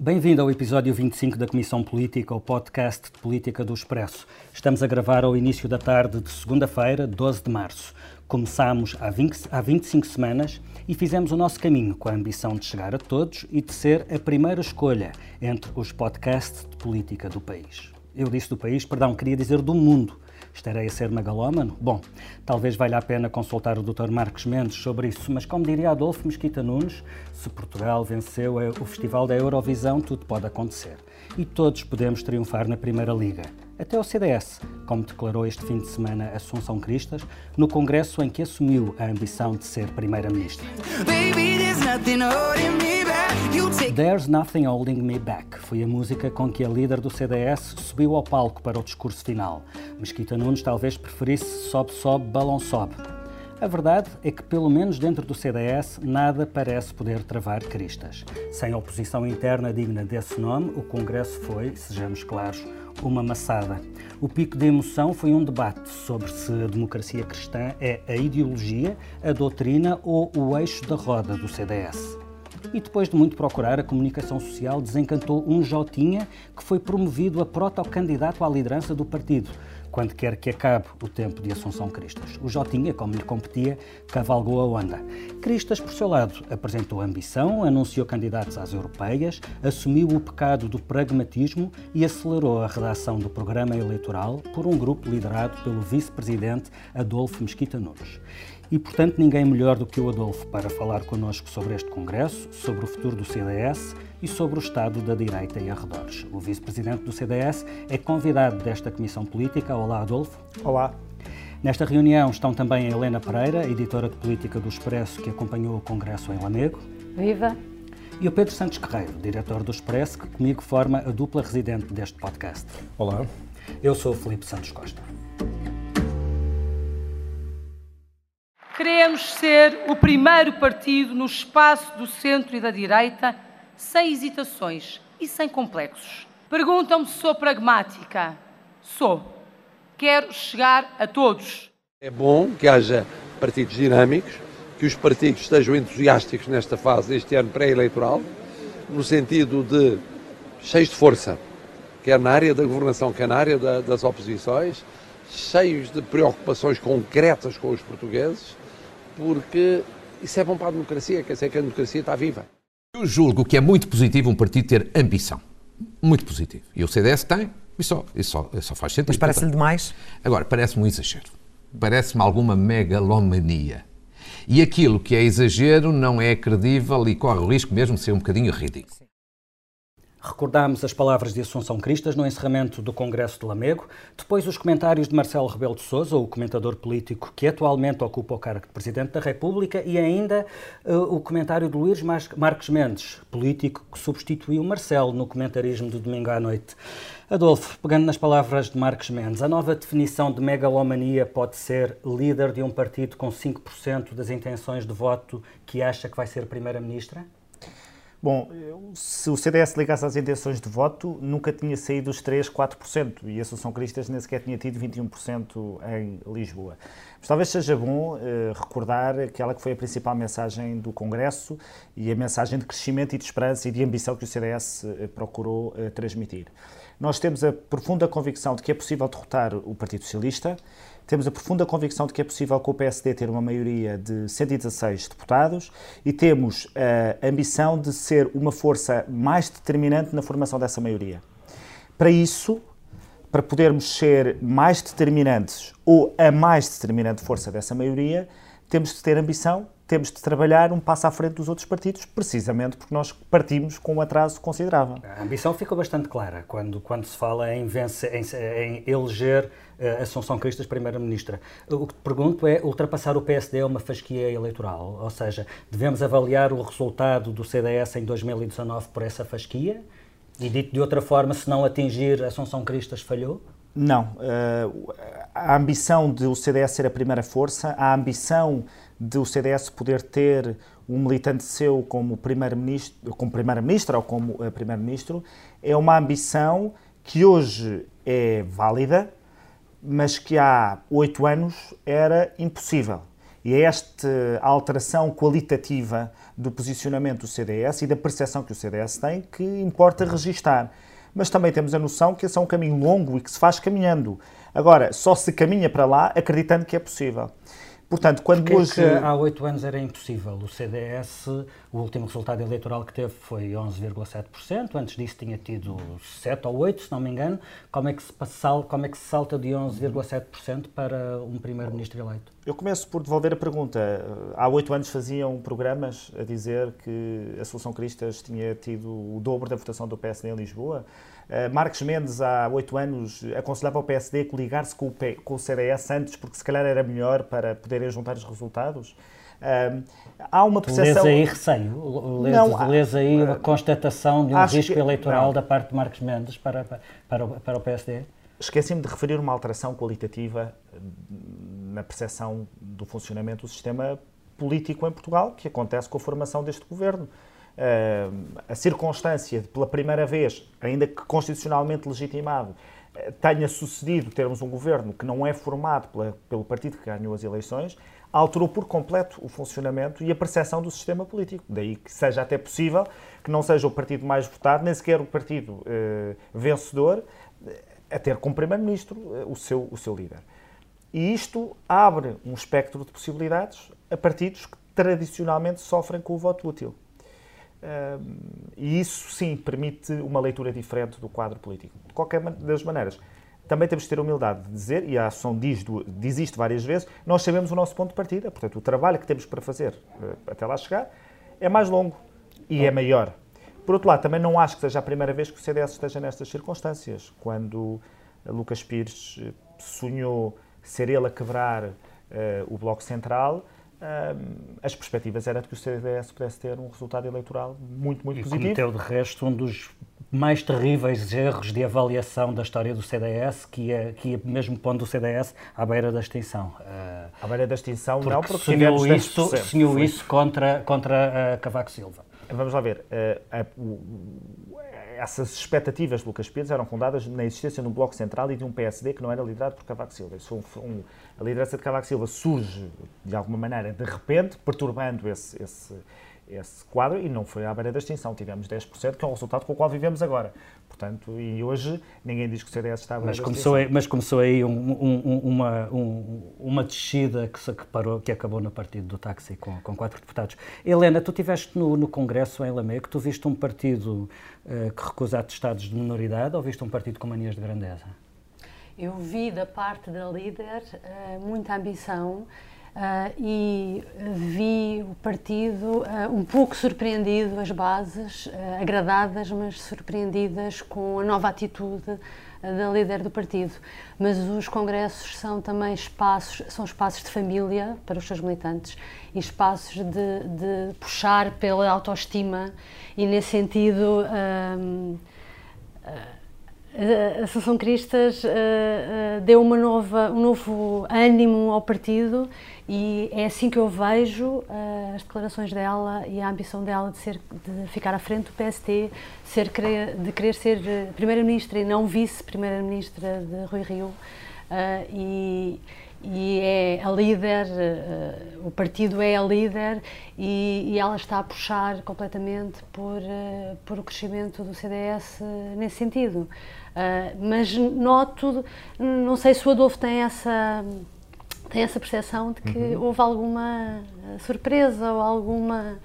Bem-vindo ao episódio 25 da Comissão Política, o podcast de política do Expresso. Estamos a gravar ao início da tarde de segunda-feira, 12 de março. Começámos há, 20, há 25 semanas e fizemos o nosso caminho com a ambição de chegar a todos e de ser a primeira escolha entre os podcasts de política do país. Eu disse do país, perdão, queria dizer do mundo estarei a ser megalómano? Bom, talvez valha a pena consultar o Dr. Marcos Mendes sobre isso, mas como diria Adolfo Mesquita Nunes, se Portugal venceu o Festival da Eurovisão, tudo pode acontecer. E todos podemos triunfar na Primeira Liga. Até o CDS, como declarou este fim de semana Assunção Cristas, no congresso em que assumiu a ambição de ser Primeira-Ministra. There's Nothing Holding Me Back foi a música com que a líder do CDS subiu ao palco para o discurso final. Mesquita Nunes talvez preferisse Sobe, Sobe, Balão Sobe. A verdade é que, pelo menos dentro do CDS, nada parece poder travar cristas. Sem oposição interna digna desse nome, o Congresso foi, sejamos claros, uma maçada. O pico de emoção foi um debate sobre se a democracia cristã é a ideologia, a doutrina ou o eixo da roda do CDS. E depois de muito procurar, a comunicação social desencantou um Jotinha que foi promovido a protocandidato à liderança do partido quando quer que acabe o tempo de Assunção Cristas. O Jotinha, como lhe competia, cavalgou a onda. Cristas, por seu lado, apresentou ambição, anunciou candidatos às europeias, assumiu o pecado do pragmatismo e acelerou a redação do programa eleitoral por um grupo liderado pelo vice-presidente Adolfo Mesquita Nunes. E, portanto, ninguém melhor do que o Adolfo para falar connosco sobre este Congresso, sobre o futuro do CDS e sobre o estado da direita e arredores. O vice-presidente do CDS é convidado desta comissão política. Olá, Adolfo. Olá. Nesta reunião estão também a Helena Pereira, editora de política do Expresso, que acompanhou o Congresso em Lamego. Viva! E o Pedro Santos Guerreiro, diretor do Expresso, que comigo forma a dupla residente deste podcast. Olá. Eu sou o Felipe Santos Costa. Queremos ser o primeiro partido no espaço do centro e da direita sem hesitações e sem complexos. Perguntam-me se sou pragmática. Sou. Quero chegar a todos. É bom que haja partidos dinâmicos, que os partidos estejam entusiásticos nesta fase, este ano pré-eleitoral, no sentido de cheios de força, quer na área da governação, quer na área da, das oposições, cheios de preocupações concretas com os portugueses, porque isso é bom para a democracia, quer dizer que a democracia está viva. Eu julgo que é muito positivo um partido ter ambição. Muito positivo. E o CDS tem, e só, e só, e só faz sentido. Mas parece-lhe demais? Agora, parece-me um exagero. Parece-me alguma megalomania. E aquilo que é exagero não é credível e corre o risco mesmo de ser um bocadinho ridículo. Recordámos as palavras de Assunção Cristas no encerramento do Congresso de Lamego, depois os comentários de Marcelo Rebelo de Sousa, o comentador político que atualmente ocupa o cargo de Presidente da República, e ainda uh, o comentário de Luís Marques Mendes, político que substituiu Marcelo no comentarismo de domingo à noite. Adolfo, pegando nas palavras de Marques Mendes, a nova definição de megalomania pode ser líder de um partido com 5% das intenções de voto que acha que vai ser Primeira-Ministra? Bom, se o CDS ligasse às intenções de voto, nunca tinha saído os 3, 4%, e a Assunção Cristas nem sequer tinha tido 21% em Lisboa. Mas talvez seja bom uh, recordar aquela que foi a principal mensagem do Congresso e a mensagem de crescimento e de esperança e de ambição que o CDS uh, eh, procurou uh, transmitir. Nós temos a profunda convicção de que é possível derrotar o Partido Socialista, temos a profunda convicção de que é possível com o PSD ter uma maioria de 116 deputados e temos a ambição de ser uma força mais determinante na formação dessa maioria. Para isso, para podermos ser mais determinantes ou a mais determinante força dessa maioria, temos de ter ambição, temos de trabalhar um passo à frente dos outros partidos, precisamente porque nós partimos com um atraso considerável. A ambição ficou bastante clara quando, quando se fala em, vencer, em, em eleger uh, Assunção Cristas Primeira-Ministra. O que te pergunto é, ultrapassar o PSD é uma fasquia eleitoral? Ou seja, devemos avaliar o resultado do CDS em 2019 por essa fasquia? E dito de outra forma, se não atingir Assunção Cristas, falhou? Não. Uh, a ambição de o CDS ser a primeira força, a ambição de o CDS poder ter um militante seu como primeiro-ministro, como primeira-ministra ou como uh, primeiro-ministro, é uma ambição que hoje é válida, mas que há oito anos era impossível. E é esta alteração qualitativa do posicionamento do CDS e da percepção que o CDS tem que importa registar. Mas também temos a noção que esse é um caminho longo e que se faz caminhando. Agora, só se caminha para lá acreditando que é possível. Portanto, quando Porque hoje... É há oito anos era impossível. O CDS, o último resultado eleitoral que teve foi 11,7%, antes disso tinha tido 7 ou 8, se não me engano. Como é que se, passa, como é que se salta de 11,7% para um primeiro-ministro eleito? Eu começo por devolver a pergunta. Há oito anos faziam programas a dizer que a Solução Cristas tinha tido o dobro da votação do PSD em Lisboa. Uh, Marcos Mendes, há oito anos, aconselhava o PSD a coligar-se com, com, o CDS antes, porque se calhar era melhor para poderem juntar os resultados. Há uma percepção... Lês aí receio, lês, não, lês aí uma constatação de um risco que, eleitoral não. da parte de Marcos Mendes para, para, o, para o PSD? Esqueci-me de referir uma alteração qualitativa na percepção do funcionamento do sistema político em Portugal, que acontece com a formação deste governo a circunstância de, pela primeira vez, ainda que constitucionalmente legitimado, eh, tenha sucedido termos um governo que não é formado pela, pelo partido que ganhou as eleições, alterou por completo o funcionamento e a percepção do sistema político. Daí que seja até possível que não seja o partido mais votado, nem sequer o partido eh, vencedor, eh, a ter como primeiro-ministro eh, o, seu, o seu líder. E isto abre um espectro de possibilidades a partidos que tradicionalmente sofrem com o voto útil e isso, sim, permite uma leitura diferente do quadro político. De qualquer das maneiras, também temos que ter a humildade de dizer, e a ação diz, diz isto várias vezes, nós sabemos o nosso ponto de partida, portanto, o trabalho que temos para fazer uh, até lá chegar é mais longo e é maior. Por outro lado, também não acho que seja a primeira vez que o CDS esteja nestas circunstâncias. Quando Lucas Pires eh, sonhou ser ele a quebrar uh, o Bloco Central, as perspectivas eram de que o CDS pudesse ter um resultado eleitoral muito, muito e positivo. Cometeu, de resto, um dos mais terríveis erros de avaliação da história do CDS, que é, que é mesmo pondo o CDS à beira da extinção. Uh, à beira da extinção, porque não, porque sonhou isso, sonhou isso contra, contra uh, Cavaco Silva. Vamos lá ver. Uh, essas expectativas de Lucas Pires eram fundadas na existência de um Bloco Central e de um PSD que não era liderado por Cavaco Silva. Isso foi um, um, a liderança de Cavaco Silva surge, de alguma maneira, de repente, perturbando esse, esse, esse quadro e não foi à beira da extinção. Tivemos 10%, que é o resultado com o qual vivemos agora. Portanto, e hoje ninguém diz que o CDS está à beira mas começou aí, Mas começou aí um, um, uma, uma descida que, que, parou, que acabou no partido do táxi com, com quatro deputados. Helena, tu estiveste no, no Congresso em Lamego, tu viste um partido uh, que recusa atestados de minoridade ou viste um partido com manias de grandeza? Eu vi da parte da líder uh, muita ambição Uh, e vi o partido uh, um pouco surpreendido, as bases agradadas, mas surpreendidas com a nova atitude da líder do partido. Mas os congressos são também espaços, são espaços de família para os seus militantes e espaços de, de puxar pela autoestima e nesse sentido a Associação Cristas uh, uh, deu uma nova, um novo ânimo ao partido e é assim que eu vejo as declarações dela e a ambição dela de, ser, de ficar à frente do PST, ser, de querer ser primeira-ministra e não vice-primeira-ministra de Rui Rio. e, e é a líder, uh, o partido é a líder e, e, ela está a puxar completamente por, uh, por o crescimento do CDS uh, nesse sentido. mas noto, não sei se o Adolfo tem essa, tem essa percepção de que uhum. houve alguma surpresa ou alguma.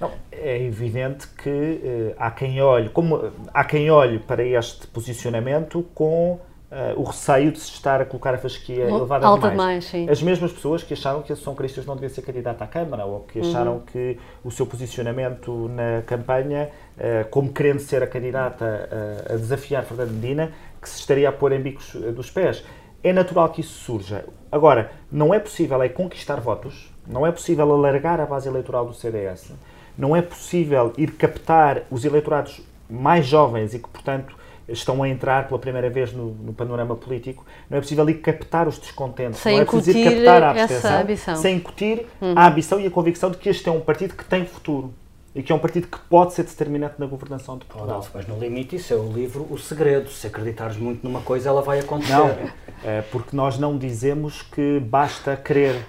Não, é evidente que há quem olhe, como há quem olhe para este posicionamento com Uh, o receio de se estar a colocar a fasquia elevada alta demais. demais As mesmas pessoas que acharam que a Associação Cristas não devia ser candidata à Câmara ou que acharam uhum. que o seu posicionamento na campanha, uh, como querendo ser a candidata uh, a desafiar Fernando Medina, que se estaria a pôr em bicos dos pés. É natural que isso surja. Agora, não é possível é conquistar votos, não é possível alargar a base eleitoral do CDS, não é possível ir captar os eleitorados mais jovens e que, portanto, estão a entrar pela primeira vez no, no, panorama político, não é possível ir captar os descontentes, sem não é preciso captar a abstenção, sem incutir uhum. a ambição e a convicção de que este é um partido que tem futuro e que é um partido que pode ser determinante na governação de Portugal. mas no limite isso é o livro O Segredo. Se acreditares muito numa coisa, ela vai acontecer. Não, é porque nós não dizemos que basta querer.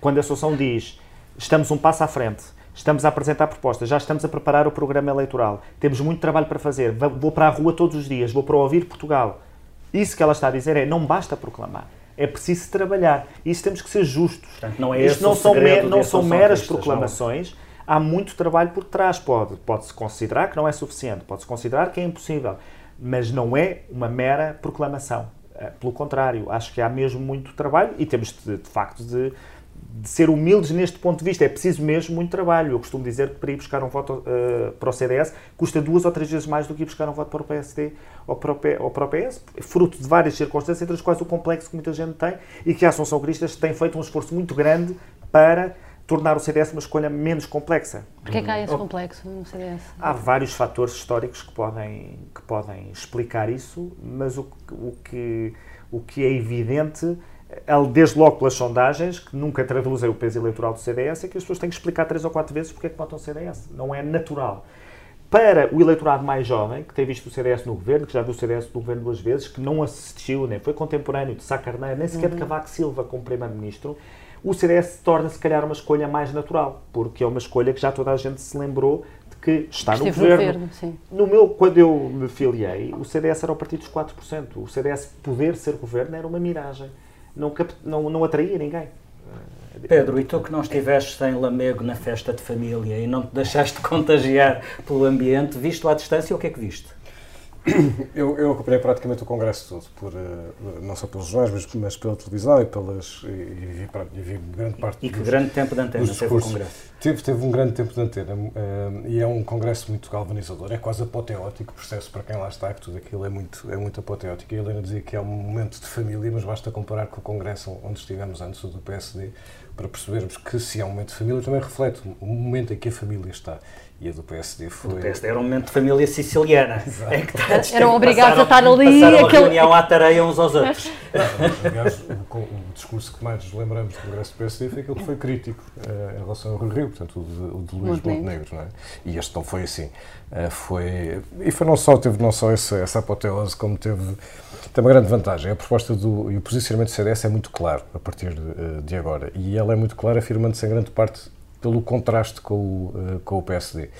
quando a Associação diz estamos um passo à frente, estamos a apresentar propostas, já estamos a preparar o programa eleitoral, temos muito trabalho para fazer, vou para a rua todos os dias, vou para ouvir Portugal. Isso que ela está a dizer é não basta proclamar. É preciso trabalhar. Isso temos que ser justos. Portanto, não é Isto não são, me, não são meras proclamações. Não. Há muito trabalho por trás. Pode, pode-se considerar que não é suficiente, pode-se considerar que é impossível, mas não é uma mera proclamação. Eh, pelo contrário, acho que há mesmo muito trabalho e temos de, de facto de, de, ser humildes neste ponto de vista. É preciso mesmo muito trabalho. Eu costumo dizer que para ir buscar um voto uh, para o CDS custa duas ou três vezes mais do que ir buscar um voto para o PSD ou para o, P, ou para o PS, fruto de várias circunstâncias, entre as quais o complexo que muita gente tem e que a Assunção Cristas tem feito um esforço muito grande para tornar o CDS uma escolha menos complexa. Porquê é que há esse complexo no CDS? Há vários fatores históricos que podem, que podem explicar isso, mas o, o, que, o que é evidente, desde logo pelas sondagens, que nunca traduzem o peso eleitoral do CDS, é que as pessoas têm que explicar três ou quatro vezes porque é que votam o CDS. Não é natural. Para o eleitorado mais jovem, que tem visto o CDS no governo, que já viu o CDS no governo duas vezes, que não assistiu, nem foi contemporâneo de Sá Carneiro, nem sequer uhum. de Cavaco Silva como primeiro-ministro, o CDS torna se calhar uma escolha mais natural, porque é uma escolha que já toda a gente se lembrou de que está no governo. governo no meu, quando eu me filiei, o CDS era o partido dos 4%. O CDS poder ser governo era uma miragem. Não, não, não atraía ninguém. Pedro, e tu que não estiveste sem lamego na festa de família e não te deixaste contagiar pelo ambiente, visto à distância, o que é que viste? Eu, eu acompanhei praticamente o Congresso todo, por, uh, não só pelos jornais, mas, mas, pela televisão e, pelas, e, e, vi, e vi grande parte E que dos, grande tempo de antena teve o Congresso? Teve, teve um grande tempo de antena uh, e é um Congresso muito galvanizador, é quase apoteótico, percebe-se para quem lá está que tudo aquilo é muito, é muito apoteótico. E a Helena dizia que é um momento de família, mas basta comparar com o Congresso onde estivemos antes do PSD para percebermos que se é um momento de família também reflete o momento em que a família está. E a do PSD foi. O PSD era um momento de família siciliana. É que Eram obrigados a estar ali. Passaram aquele... a reunião à tareia uns aos outros. aliás, o, o, discurso que mais nos lembramos do Congresso do PSD foi aquele que foi crítico uh, em relação ao Rio Rio, portanto, o de, o de Luís Montenegro. Montenegro, não é? E este não foi assim. Uh, foi, e foi não só, teve não só essa, essa apoteose, como teve tem uma grande vantagem. A proposta do, e o posicionamento do CDS é muito claro a partir de, eh, de agora. E ela é muito clara, afirmando-se em grande parte pelo contraste com o, eh, com o PSD.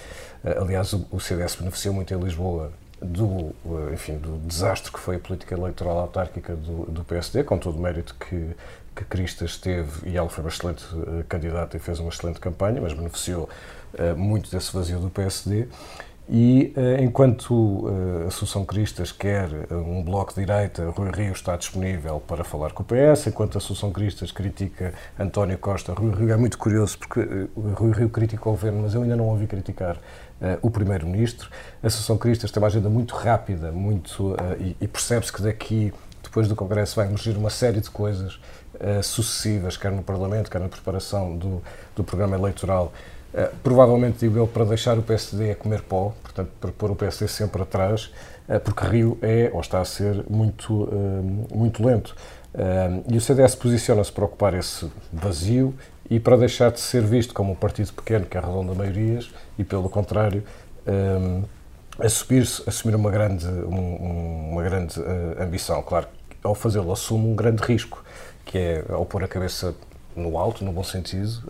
Eh, aliás, o, CDS beneficiou muito em Lisboa do, enfim, do desastre que foi a política eleitoral autárquica do, do PSD, com todo o mérito que, que Cristas teve, e ela foi uma excelente candidata e fez uma excelente campanha, mas beneficiou muito desse vazio do PSD. E uh, enquanto uh, a Associação Cristas quer uh, um bloco de direita, Rui Rio está disponível para falar com o PS, enquanto a Associação Cristas critica António Costa, Rui Rio é muito curioso porque uh, Rui Rio critica o governo, mas eu ainda não ouvi criticar o Primeiro-Ministro. A Associação Cristas tem uma agenda muito rápida muito, e, e percebe-se que daqui, depois do Congresso, vai emergir uma série de coisas sucessivas, quer no Parlamento, quer na preparação do, do programa eleitoral, Uh, provavelmente, digo eu, para deixar o PSD a comer pó, portanto, para pôr o PSD sempre atrás, uh, porque Rio é, ou está a ser, muito, uh, muito lento. e o CDS posiciona-se para ocupar esse vazio e para deixar de ser visto como um partido pequeno que arredonda maiorias e, pelo contrário, assumir, assumir uma grande, um, uma grande ambição. Claro, ao fazê-lo, assume um grande risco, que é ao pôr a cabeça no alto, no bom sentido.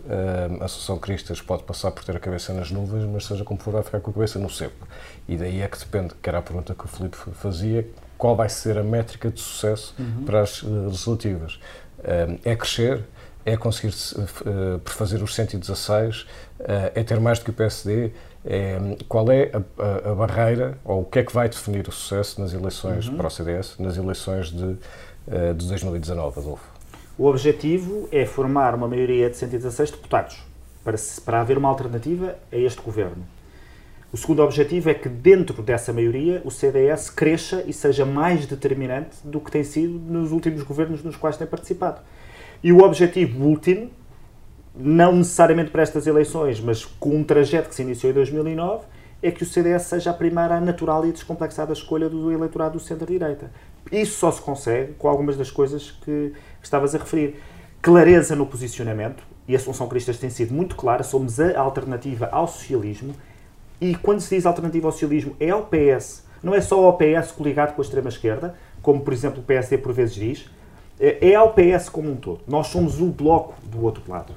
a Associação Cristas pode passar por ter a cabeça nas nuvens, mas seja como for, vai ficar com a cabeça no seco. E daí é que depende, que era a pergunta que o Filipe fazia, qual vai ser a métrica de sucesso uhum. para as uh, legislativas. é crescer, é conseguir uh, fazer os 116, uh, é ter mais do que o PSD, é, qual é a, a, a, barreira, ou o que é que vai definir o sucesso nas eleições uhum. para o CDS, nas eleições de, uh, de 2019, Adolfo? O objetivo é formar uma maioria de 116 deputados para, para haver uma alternativa a este governo. O segundo objetivo é que, dentro dessa maioria, o CDS cresça e seja mais determinante do que tem sido nos últimos governos nos quais tem participado. E o objetivo último, não necessariamente para estas eleições, mas com um trajeto que se iniciou em 2009, é que o CDS seja a primeira natural e descomplexada escolha do eleitorado do centro-direita. Isso só se consegue com algumas das coisas que estavas a referir. Clareza no posicionamento, e a Assunção Cristas tem sido muito clara, somos a alternativa ao socialismo, e quando se diz alternativa ao socialismo é ao PS, não é só ao PS coligado com a extrema-esquerda, como por exemplo o PSD por vezes diz, é ao PS como um todo. Nós somos o bloco do outro lado.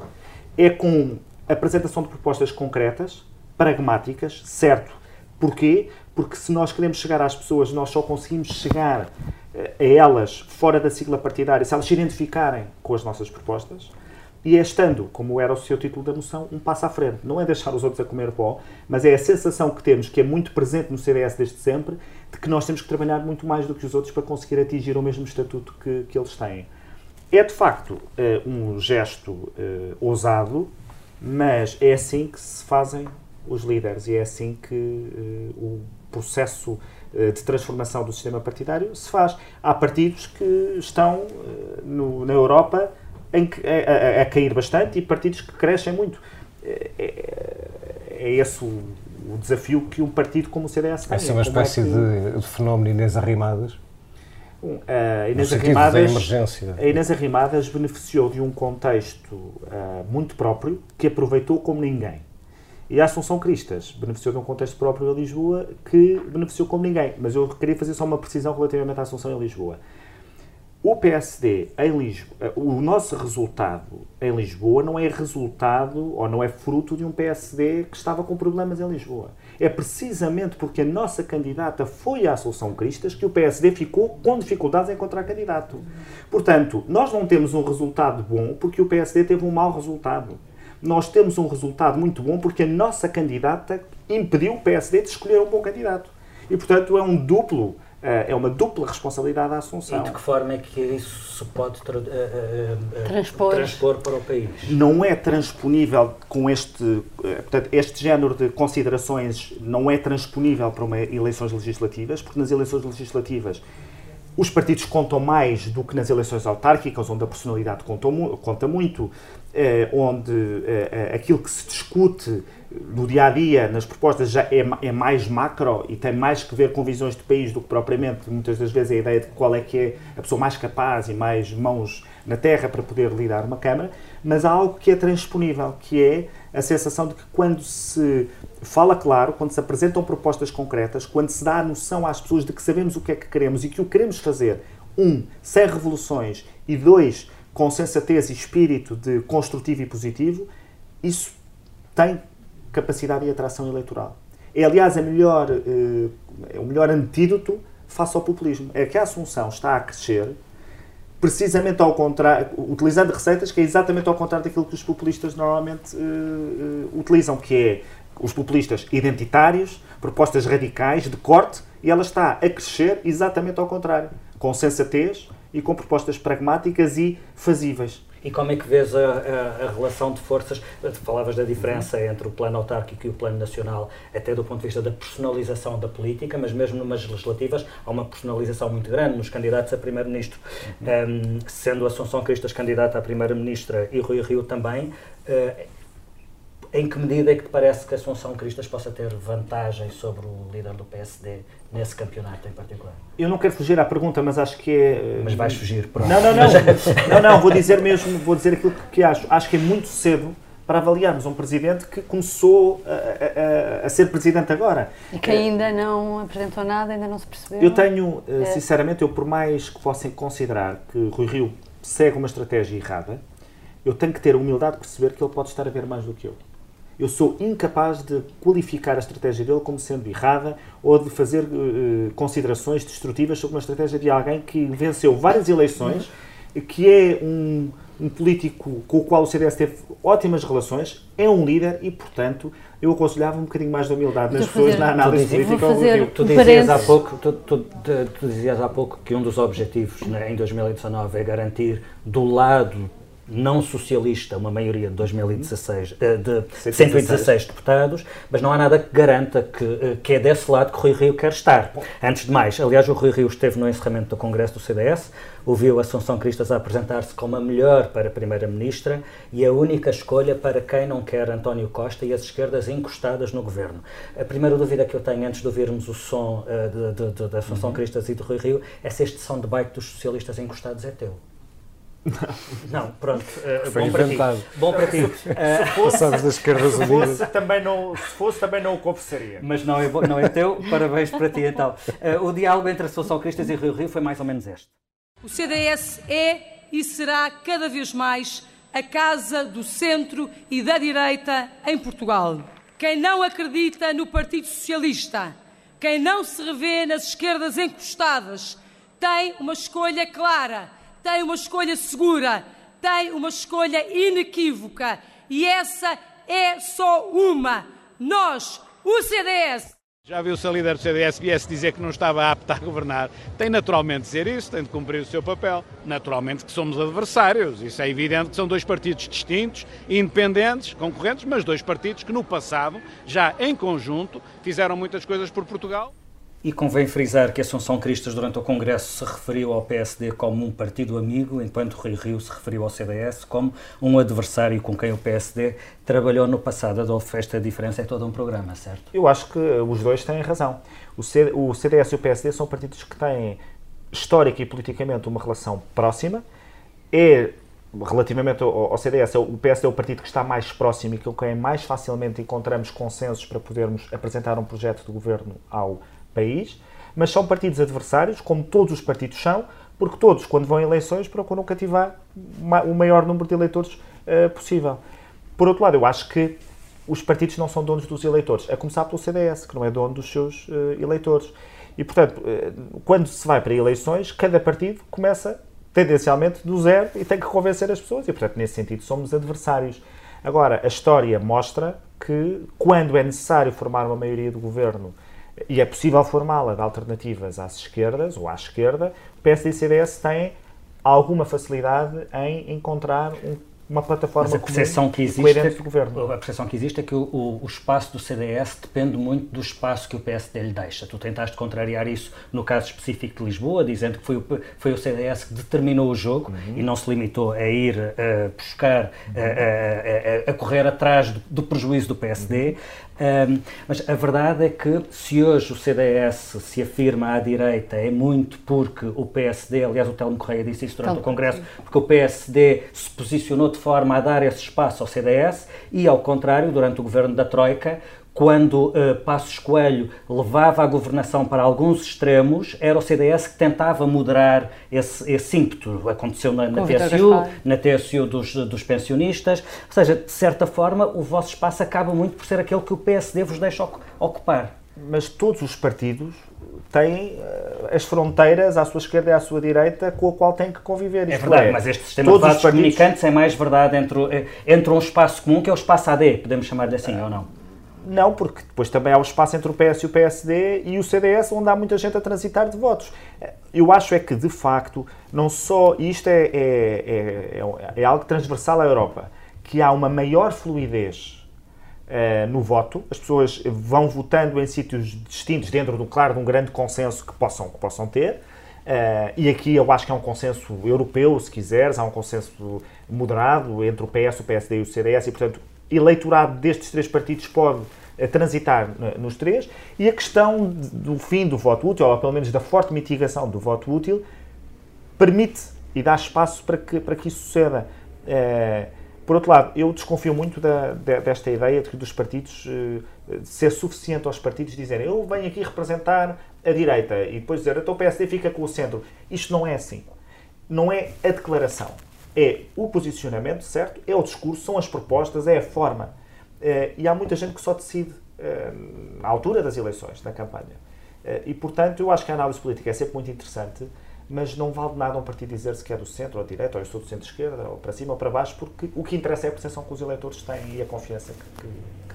É com apresentação de propostas concretas, pragmáticas, certo. Porquê? Porque se nós queremos chegar às pessoas, nós só conseguimos chegar eh, a elas fora da sigla partidária, se elas se identificarem com as nossas propostas, e é estando, como era o seu título da moção, um passo à frente. Não é deixar os outros a comer pó, mas é a sensação que temos, que é muito presente no CDS desde sempre, de que nós temos que trabalhar muito mais do que os outros para conseguir atingir o mesmo estatuto que, que eles têm. É de facto eh, um gesto uh, ousado, mas é assim que se fazem os líderes e é assim que o processo de transformação do sistema partidário se faz. Há partidos que estão no, na Europa em que, a, a, a, cair bastante e partidos que crescem muito. É, é, é esse o, o, desafio que um partido como o CDS tem. Essa é uma espécie é que... de, de, fenómeno Inês Arrimadas. a Inês, Arrimadas, a Inês Arrimadas beneficiou de um contexto uh, muito próprio que aproveitou como ninguém. E a Assunção Cristas beneficiou de um contexto próprio em Lisboa que beneficiou como ninguém. Mas eu queria fazer só uma precisão relativamente à Assunção em Lisboa. O PSD em Lisboa, eh, o nosso resultado em Lisboa não é resultado ou não é fruto de um PSD que estava com problemas em Lisboa. É precisamente porque a nossa candidata foi à Solução Cristas que o PSD ficou com dificuldades em encontrar candidato. Portanto, nós não temos um resultado bom porque o PSD teve um mau resultado. Nós temos um resultado muito bom porque a nossa candidata impediu o PSD de escolher um bom candidato. E, portanto, é um duplo eh, é uma dupla responsabilidade da Assunção. E de que forma é que isso se pode tra uh, uh, transpor. transpor. para o país? Não é transponível com este, portanto, este género de considerações não é transponível para uma eleições legislativas, porque nas eleições legislativas os partidos contam mais do que nas eleições autárquicas, onde a personalidade conta, conta muito, eh, onde eh, aquilo que se discute no dia a dia, nas propostas, já é, é, mais macro e tem mais que ver com visões de país do que propriamente, muitas das vezes, a ideia de qual é que é a pessoa mais capaz e mais mãos na terra para poder lidar uma Câmara, mas há algo que é transponível, que é a sensação de que quando se fala claro, quando se apresentam propostas concretas, quando se dá a noção às pessoas de que sabemos o que é que queremos e que o queremos fazer, um, sem revoluções e dois, com sensatez e espírito de construtivo e positivo, isso tem capacidade e atração eleitoral. É, aliás, a melhor, eh, é o melhor antídoto face ao populismo. É que a Assunção está a crescer precisamente ao contrário, utilizando receitas que é exatamente ao contrário daquilo que os populistas normalmente uh, uh, utilizam, que é os populistas identitários, propostas radicais, de corte, e ela está a crescer exatamente ao contrário, com sensatez e com propostas pragmáticas e fazíveis. E como é que vês a, a, a, relação de forças? Falavas da diferença entre o plano autárquico e o plano nacional, até do ponto de vista da personalização da política, mas mesmo numas legislativas há uma personalização muito grande nos candidatos a primeiro-ministro. Um, sendo Assunção Cristas candidata a primeira-ministra e Rui Rio também, uh, em que medida é que te parece que Assunção Cristas possa ter vantagem sobre o líder do PSD nesse campeonato em particular? Eu não quero fugir à pergunta, mas acho que é. Eh, mas vais fugir, pronto. Não, não, não. não, não, vou dizer mesmo, vou dizer aquilo que acho. Acho que é muito cedo para avaliarmos um presidente que começou a, a, a, ser presidente agora. E que ainda não apresentou nada, ainda não se percebeu. Eu tenho, eh, é. sinceramente, eu por mais que fossem considerar que Rui Rio segue uma estratégia errada, eu tenho que ter a humildade de perceber que ele pode estar a ver mais do que eu eu sou incapaz de qualificar a estratégia dele como sendo errada ou de fazer uh, considerações destrutivas sobre uma estratégia de alguém que venceu várias eleições, que é um, um, político com o qual o CDS teve ótimas relações, é um líder e, portanto, eu aconselhava um bocadinho mais de humildade nas pessoas na análise política. Fazer tu, dizias há pouco, tu, tu, tu, dizias há pouco que um dos objetivos né, em 2019 é garantir do lado não socialista, uma maioria de 2016, eh, de 116 deputados, mas não há nada que garanta que, eh, que é desse lado que Rui Rio quer estar. Antes de mais, aliás, o Rui Rio esteve no encerramento do Congresso do CDS, ouviu Assunção Cristas a apresentar-se como a melhor para Primeira-Ministra e a única escolha para quem não quer António Costa e as esquerdas encostadas no governo. A primeira dúvida que eu tenho antes de ouvirmos o som uh, de, de, de, Assunção uhum. Cristas e de Rui Rio é se este som de bike dos socialistas encostados é teu. Não, pronto. Uh, Foi bom inventado. para ti. Bom para ti. Uh, se fosse, das esquerdas se fosse, também não, se fosse, também não o confessaria. Mas não é, não é teu. Parabéns para ti, então. Uh, o diálogo entre a Associação Cristas e Rio Rio foi mais ou menos este. O CDS é e será cada vez mais a casa do centro e da direita em Portugal. Quem não acredita no Partido Socialista, quem não se revê nas esquerdas encostadas, tem uma escolha clara, tem uma escolha segura, tem uma escolha inequívoca e essa é só uma. Nós, o CDS, já viu-se a líder do CDS viesse dizer que não estava apta a governar. Tem naturalmente de dizer isso, tem de cumprir o seu papel. Naturalmente que somos adversários. Isso é evidente que são dois partidos distintos, independentes, concorrentes, mas dois partidos que no passado, já em conjunto, fizeram muitas coisas por Portugal. E convém frisar que Assunção Cristas, durante o Congresso, se referiu ao PSD como um partido amigo, enquanto Rui Rio se referiu ao CDS como um adversário com quem o PSD trabalhou no passado. A Adolfo, esta diferença é todo um programa, certo? Eu acho que os dois têm razão. O, CDS e o PSD são partidos que têm, histórica e politicamente, uma relação próxima. É relativamente ao CDS, o PSD é o partido que está mais próximo e com quem mais facilmente encontramos consensos para podermos apresentar um projeto de governo ao país, mas são partidos adversários, como todos os partidos são, porque todos, quando vão a eleições, procuram cativar o maior número de eleitores uh, possível. Por outro lado, eu acho que os partidos não são donos dos eleitores, a começar pelo CDS, que não é dono dos seus uh, eleitores. E, portanto, uh, quando se vai para eleições, cada partido começa tendencialmente do zero e tem que convencer as pessoas, e, portanto, nesse sentido, somos adversários. Agora, a história mostra que, quando é necessário formar uma maioria de governo e é possível formá-la de alternativas às esquerdas ou à esquerda, o PSD e o CDS têm alguma facilidade em encontrar um uma plataforma Mas a percepção que existe é, governo. A percepção que existe é que o, o, espaço do CDS depende muito do espaço que o PSD lhe deixa. Tu tentaste contrariar isso no caso específico de Lisboa, dizendo que foi o, foi o CDS que determinou o jogo uhum. e não se limitou a ir uh, buscar, uh, uh, correr atrás do, do prejuízo do PSD. Um, mas a verdade é que se hoje o CDS se afirma à direita é muito porque o PSD, aliás o Telmo Correia disse isso durante o Congresso, porque o PSD se posicionou de forma a dar esse espaço ao CDS e ao contrário, durante o governo da Troika, quando uh, Passos Coelho levava a governação para alguns extremos, era o CDS que tentava moderar esse, esse ímpeto. Aconteceu na, na TSU, na TSU dos, dos pensionistas. Ou seja, de certa forma, o vosso espaço acaba muito por ser aquele que o PSD vos deixa ocupar. Mas todos os partidos têm uh, as fronteiras à sua esquerda e à sua direita com a qual têm que conviver. É verdade, é, mas este sistema de vasos partidos... comunicantes é mais verdade entre, eh, entre um espaço comum, que é o espaço AD, podemos chamar-lhe assim, ou não? Não, porque depois também há o espaço entre o PS e o PSD e o CDS, onde há muita gente a transitar de votos. Eu acho é que, de facto, não só isto é, é, é, é algo transversal à Europa, que há uma maior fluidez Uh, no voto, as pessoas vão votando em sítios distintos dentro do claro de um grande consenso que possam, que possam ter. Uh, e aqui eu acho que é um consenso europeu, se quiseres, há um consenso moderado entre o PS, o PSD e o CDS, e portanto eleitorado destes três partidos pode uh, transitar nos três. E a questão do fim do voto útil, ou pelo menos da forte mitigação do voto útil, permite e dá espaço para que, para que isso suceda. Por outro lado, eu desconfio muito da, desta ideia de que dos partidos uh, ser suficiente aos partidos dizerem eu venho aqui representar a direita e depois dizer então o PSD fica com o centro. Isto não é assim. Não é a declaração. É o posicionamento, certo? É o discurso, são as propostas, é a forma. Uh, e há muita gente que só decide uh, na altura das eleições, na campanha. e, portanto, eu acho que a análise política é sempre muito interessante mas não vale nada um partido dizer se que é do centro ou direita, ou eu sou do centro-esquerda, ou para cima ou para baixo, porque o que interessa é a percepção que os eleitores têm e a confiança que, que,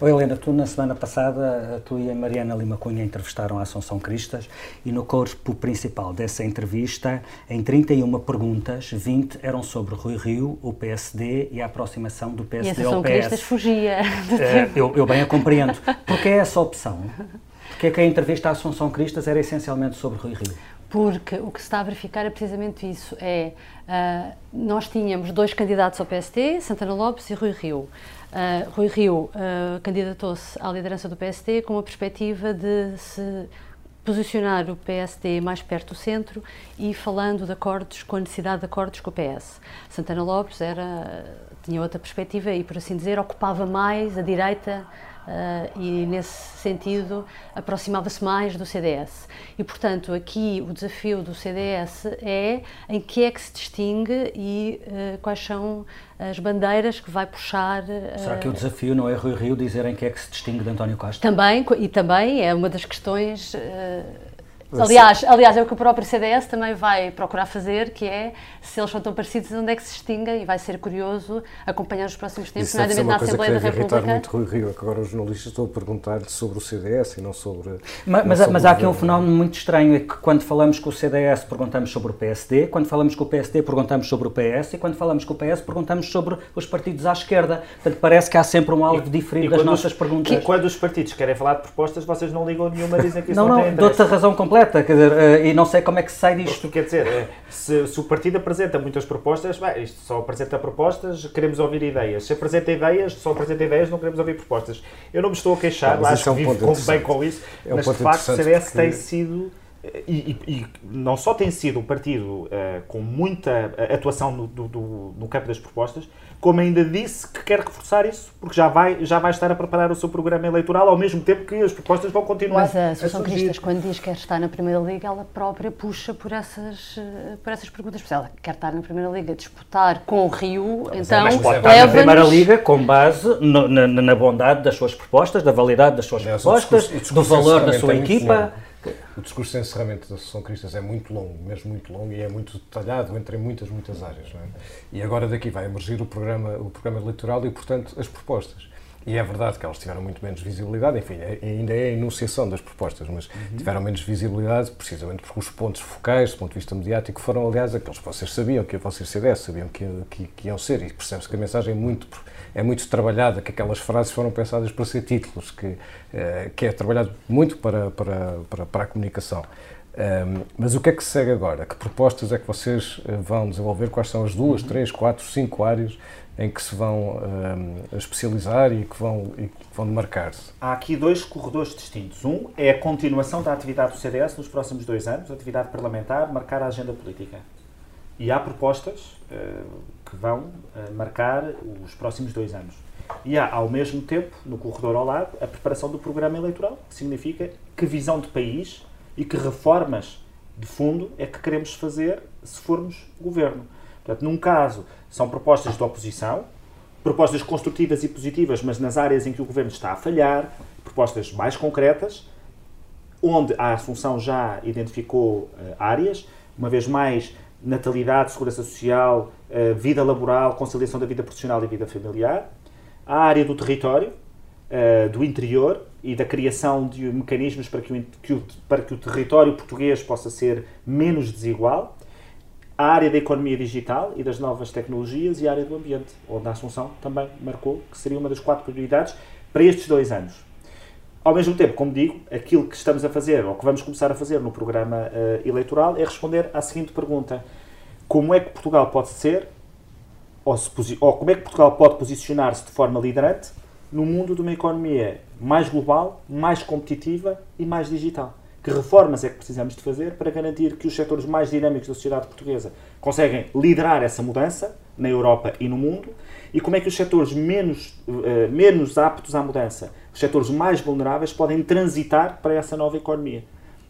Oi, Helena, tu na semana passada, tu e a Mariana Lima Cunha entrevistaram a Assunção Cristas e no corpo principal dessa entrevista, em 31 perguntas, 20 eram sobre Rui Rio, o PSD e a aproximação do PSD e a ao PS. Cristas fugia. Uh, eu, eu bem a compreendo. Porque é essa opção? Porque é que a entrevista à Assunção Cristas era essencialmente sobre Rui Rio? porque o que se está a verificar é precisamente isso. É, uh, nós tínhamos dois candidatos ao PST, Santana Lopes e Rui Rio. Uh, Rui Rio uh, candidatou-se à liderança do PST com a perspectiva de se posicionar o PSD mais perto do centro e falando de acordos, com a necessidade de acordos com o PS. Santana Lopes era, tinha outra perspectiva e, por assim dizer, ocupava mais a direita Uh, e nesse sentido aproximava-se mais do CDS. E portanto aqui o desafio do CDS é em que é que se distingue e uh, quais são as bandeiras que vai puxar. Uh, Será que o desafio não é Rui Rio dizer em que é que se distingue de António Costa? Também, e também é uma das questões Aliás, aliás, é o que o próprio CDS também vai procurar fazer, que é, se eles são tão parecidos, onde é que se extinguem, e vai ser curioso acompanhar os próximos tempos, nomeadamente na Assembleia da República. muito Rui Rio, é que agora os jornalistas estão a perguntar-lhe sobre o CDS e não sobre... Mas, não sobre mas há aqui um fenómeno muito estranho, é que quando falamos com o CDS perguntamos sobre o PSD, quando falamos com o PSD perguntamos sobre o PS, e quando falamos com o PS perguntamos sobre os partidos à esquerda. Portanto, parece que há sempre um alvo diferente das nossas os, perguntas. E quando os partidos querem falar de propostas, vocês não ligam nenhuma, dizem que isso não, não, não tem dou-te a razão completa, quer dizer, uh, e não sei como é que se sai disto. Porque, quer dizer, eh, se, se, o partido apresenta muitas propostas, bem, isto só apresenta propostas, queremos ouvir ideias. Se apresenta ideias, só apresenta ideias, não queremos ouvir propostas. Eu não me estou a queixar, acho que é um vivo bem com isso, é um mas de facto o CDS porque... tem sido e, e, e, não só tem sido um partido uh, com muita atuação no, do, do, no campo das propostas, como ainda disse que quer reforçar isso, porque já vai, já vai estar a preparar o seu programa eleitoral ao mesmo tempo que as propostas vão continuar Mas a Associação Cristas, quando diz que quer estar na Primeira Liga, ela própria puxa por essas, eh, por essas perguntas. Se ela quer estar na Primeira Liga, disputar com o Rio, mas então é, pode estar na Primeira Liga com base no, na, na, bondade das suas propostas, da validade das suas propostas, do valor da sua equipa. O discurso de encerramento da Associação Cristas é muito longo, mesmo muito longo, e é muito detalhado entre muitas, muitas áreas. É? E agora daqui vai emergir o programa, o programa eleitoral e, portanto, as propostas. E é verdade que elas tiveram muito menos visibilidade, enfim, é, ainda é a enunciação das propostas, mas uhum. tiveram menos visibilidade precisamente porque os pontos focais, do ponto de vista mediático, foram, aliás, aqueles que vocês sabiam, que vocês CDS sabiam que, que, que iam ser, e percebe-se que a mensagem é muito é muito trabalhada, que aquelas frases foram pensadas para ser títulos, que, eh, que é trabalhado muito para, para, para, para a comunicação. Um, mas o que é que segue agora? Que propostas é que vocês eh, vão desenvolver? Quais são as duas, uhum. três, quatro, cinco áreas em que se vão um, especializar e que vão, e que vão demarcar-se? Há aqui dois corredores distintos. Um é a continuação da atividade do CDS nos próximos dois anos, atividade parlamentar, marcar a agenda política. E há propostas uh, que vão uh, marcar os próximos dois anos. E há, ao mesmo tempo, no corredor ao lado, a preparação do programa eleitoral, que significa que visão de país e que reformas de fundo é que queremos fazer se formos governo. Portanto, num caso, são propostas de oposição, propostas construtivas e positivas, mas nas áreas em que o governo está a falhar, propostas mais concretas, onde a Assunção já identificou uh, áreas, uma vez mais, natalidade, segurança social, uh, vida laboral, conciliação da vida profissional e vida familiar, a área do território, uh, do interior e da criação de mecanismos para que, o, que o, para que o território português possa ser menos desigual, a área da economia digital e das novas tecnologias e a área do ambiente, onde a Assunção também marcou que seria uma das quatro prioridades para estes dois anos. Ao mesmo tempo, como digo, aquilo que estamos a fazer, ou que vamos começar a fazer no programa uh, eleitoral, é responder à seguinte pergunta: como é que Portugal pode ser, ou, ou como é que Portugal pode posicionar-se de forma liderante no mundo de uma economia mais global, mais competitiva e mais digital? Que reformas é que precisamos de fazer para garantir que os setores mais dinâmicos da sociedade portuguesa conseguem liderar essa mudança na Europa e no mundo? E como é que os setores menos, uh, menos aptos à mudança, os setores mais vulneráveis, podem transitar para essa nova economia?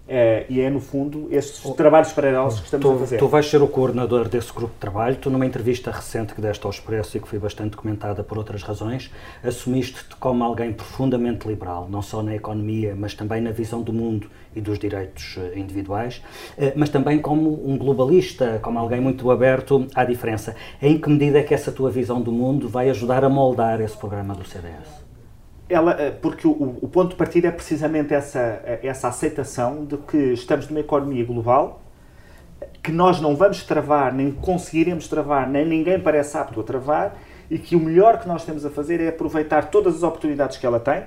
É, e é, no fundo, estes oh, trabalhos paralelos que estamos tu, a fazer. Tu vais ser o coordenador desse grupo de trabalho. Tu, numa entrevista recente que deste ao Expresso e que foi bastante comentada por outras razões, assumiste-te como alguém profundamente liberal, não só na economia, mas também na visão do mundo e dos direitos eh, individuais, eh, mas também como um globalista, como alguém muito aberto à diferença. Em que medida é que essa tua visão do mundo vai ajudar a moldar esse programa do CDS? Ela, eh, porque o, o, ponto de partida é precisamente essa, eh, essa aceitação de que estamos numa economia global, que nós não vamos travar, nem conseguiremos travar, nem ninguém parece apto a travar, e que o melhor que nós temos a fazer é aproveitar todas as oportunidades que ela tem,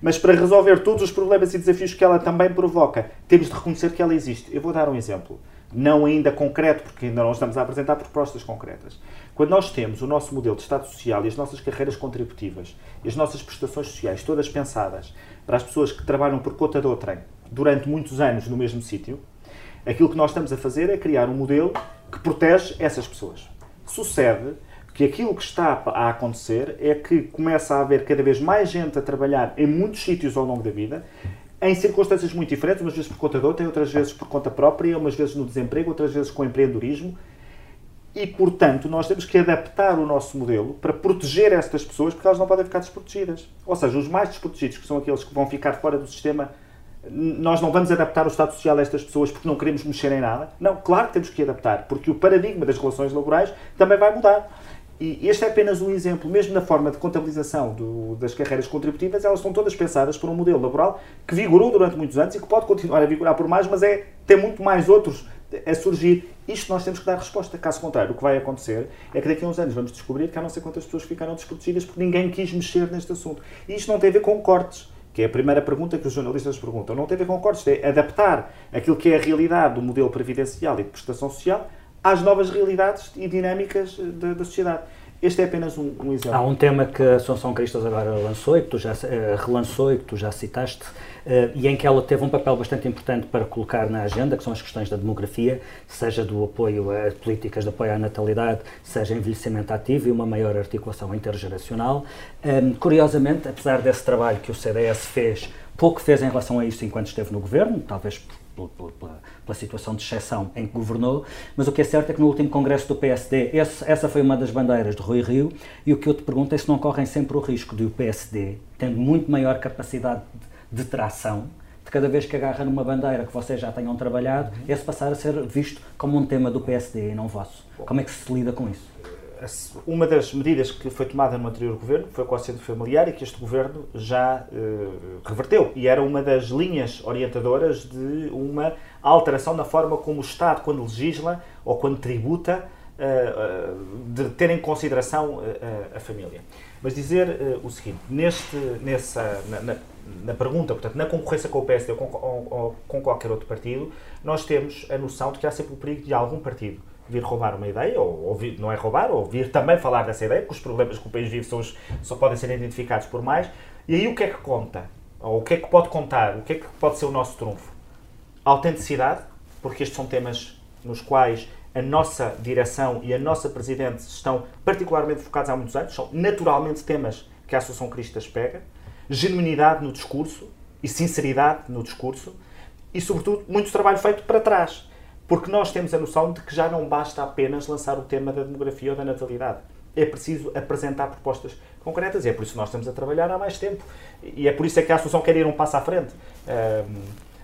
mas para resolver todos os problemas e desafios que ela também provoca, temos de reconhecer que ela existe. Eu vou dar um exemplo, não ainda concreto, porque ainda não estamos a apresentar propostas concretas. Quando nós temos o nosso modelo de Estado Social e as nossas carreiras contributivas e as nossas prestações sociais todas pensadas para as pessoas que trabalham por conta de outrem durante muitos anos no mesmo sítio, aquilo que nós estamos a fazer é criar um modelo que protege essas pessoas. Sucede Porque aquilo que está a acontecer é que começa a haver cada vez mais gente a trabalhar em muitos sítios ao longo da vida, em circunstâncias muito diferentes, umas vezes por conta de outra, outras vezes por conta própria, umas vezes no desemprego, outras vezes com empreendedorismo. E, portanto, nós temos que adaptar o nosso modelo para proteger estas pessoas, porque elas não podem ficar desprotegidas. Ou seja, os mais desprotegidos, que são aqueles que vão ficar fora do sistema, nós não vamos adaptar o Estado Social a estas pessoas porque não queremos mexer em nada. Não, claro que temos que adaptar, porque o paradigma das relações laborais também vai mudar. E este é apenas um exemplo, mesmo na forma de contabilização do, das carreiras contributivas, elas estão todas pensadas por um modelo laboral que vigorou durante muitos anos e que pode continuar a vigorar por mais, mas é, tem muito mais outros a surgir. Isto nós temos que dar resposta. Caso contrário, o que vai acontecer é que daqui a uns anos vamos descobrir que há não sei quantas pessoas ficaram desprotegidas porque ninguém quis mexer neste assunto. E isto não tem a ver com cortes, que é a primeira pergunta que os jornalistas perguntam. Não tem a ver com cortes, é adaptar aquilo que é a realidade do modelo previdencial e de prestação social às novas realidades e dinâmicas da, da sociedade. Este é apenas um, um, exemplo. Há um tema que a Assunção Cristas agora lançou e que tu já, uh, relançou e que tu já citaste, e em que ela teve um papel bastante importante para colocar na agenda, que são as questões da demografia, seja do apoio a políticas de apoio à natalidade, seja envelhecimento ativo e uma maior articulação intergeracional. Ehm, curiosamente, apesar desse trabalho que o CDS fez, pouco fez em relação a isso enquanto esteve no governo, talvez pela, pela, pela, situação de exceção em que governou, mas o que é certo é que no último congresso do PSD, esse, essa foi uma das bandeiras de Rui Rio, e o que eu te pergunto é se não correm sempre o risco de o PSD, tendo muito maior capacidade de, de tração, de cada vez que agarra numa bandeira que vocês já tenham trabalhado, uhum. esse passar a ser visto como um tema do PSD e não vosso. Como é que se lida com isso? uma das medidas que foi tomada no anterior governo foi com o assento familiar e que este governo já uh, reverteu. E era uma das linhas orientadoras de uma alteração na forma como o Estado, quando legisla ou quando tributa, uh, uh, de ter em consideração a família. Mas dizer o seguinte, neste, nessa, na, na, na, pergunta, portanto, na concorrência com o PSD ou com, ou, ou com qualquer outro partido, nós temos a noção de que há sempre o perigo de algum partido vir roubar uma ideia, ou, ou vir, não é roubar, ou vir também falar dessa ideia, porque os problemas que o país vive são os, só podem ser identificados por mais. E aí o que é que conta? Ou o que é que pode contar? O que é que pode ser o nosso trunfo? Autenticidade, porque estes são temas nos quais a nossa direção e a nossa presidente estão particularmente focados há muitos anos, são naturalmente temas que a Associação Cristas pega, genuinidade no discurso e sinceridade no discurso e, sobretudo, muito trabalho feito para trás porque nós temos a noção de que já não basta apenas lançar o tema da demografia ou da natalidade. É preciso apresentar propostas concretas e é por isso que nós estamos a trabalhar há mais tempo. E é por isso é que a Associação quer ir um passo à frente.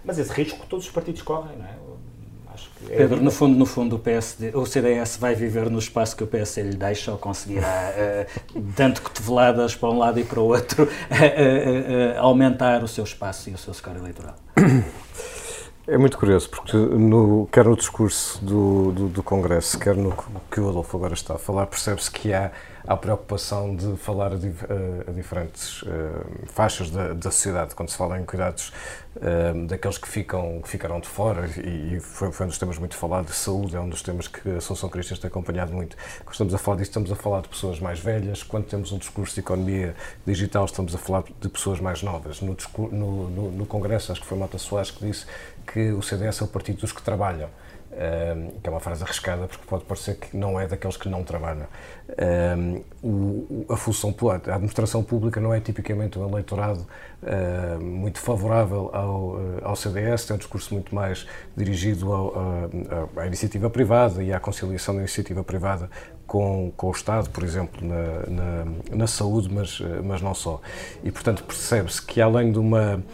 mas esse risco todos os partidos correm, não é? Pedro, no fundo, no fundo o, PSD, o CDS vai viver no espaço que o PS lhe deixa ou conseguirá, uh, cotoveladas para um lado e para o outro, uh, uh, aumentar o seu espaço e o seu score eleitoral? É muito curioso, porque no, quer no discurso do, do, do, Congresso, quer no que o Adolfo agora está a falar, percebe-se que há a preocupação de falar a, a, a diferentes uh, faixas da, da, sociedade, quando se fala em cuidados uh, daqueles que, ficam, que ficaram de fora, e, e foi, foi, um dos temas muito falados, saúde é um dos temas que a Associação Cristas tem acompanhado muito. Quando estamos a falar disso, estamos a falar de pessoas mais velhas, quando temos um discurso de economia digital, estamos a falar de pessoas mais novas. No, no, no, no Congresso, acho que foi Mata Soares que disse que o CDS é o partido dos que trabalham. Que é uma frase arriscada porque pode parecer que não é daqueles que não trabalham. A função, a administração pública não é tipicamente um eleitorado muito favorável ao, ao CDS, tem um discurso muito mais dirigido ao, à iniciativa privada e à conciliação da iniciativa privada com, com o Estado, por exemplo, na, na, na saúde, mas, mas não só. E, portanto, percebe-se que além de uma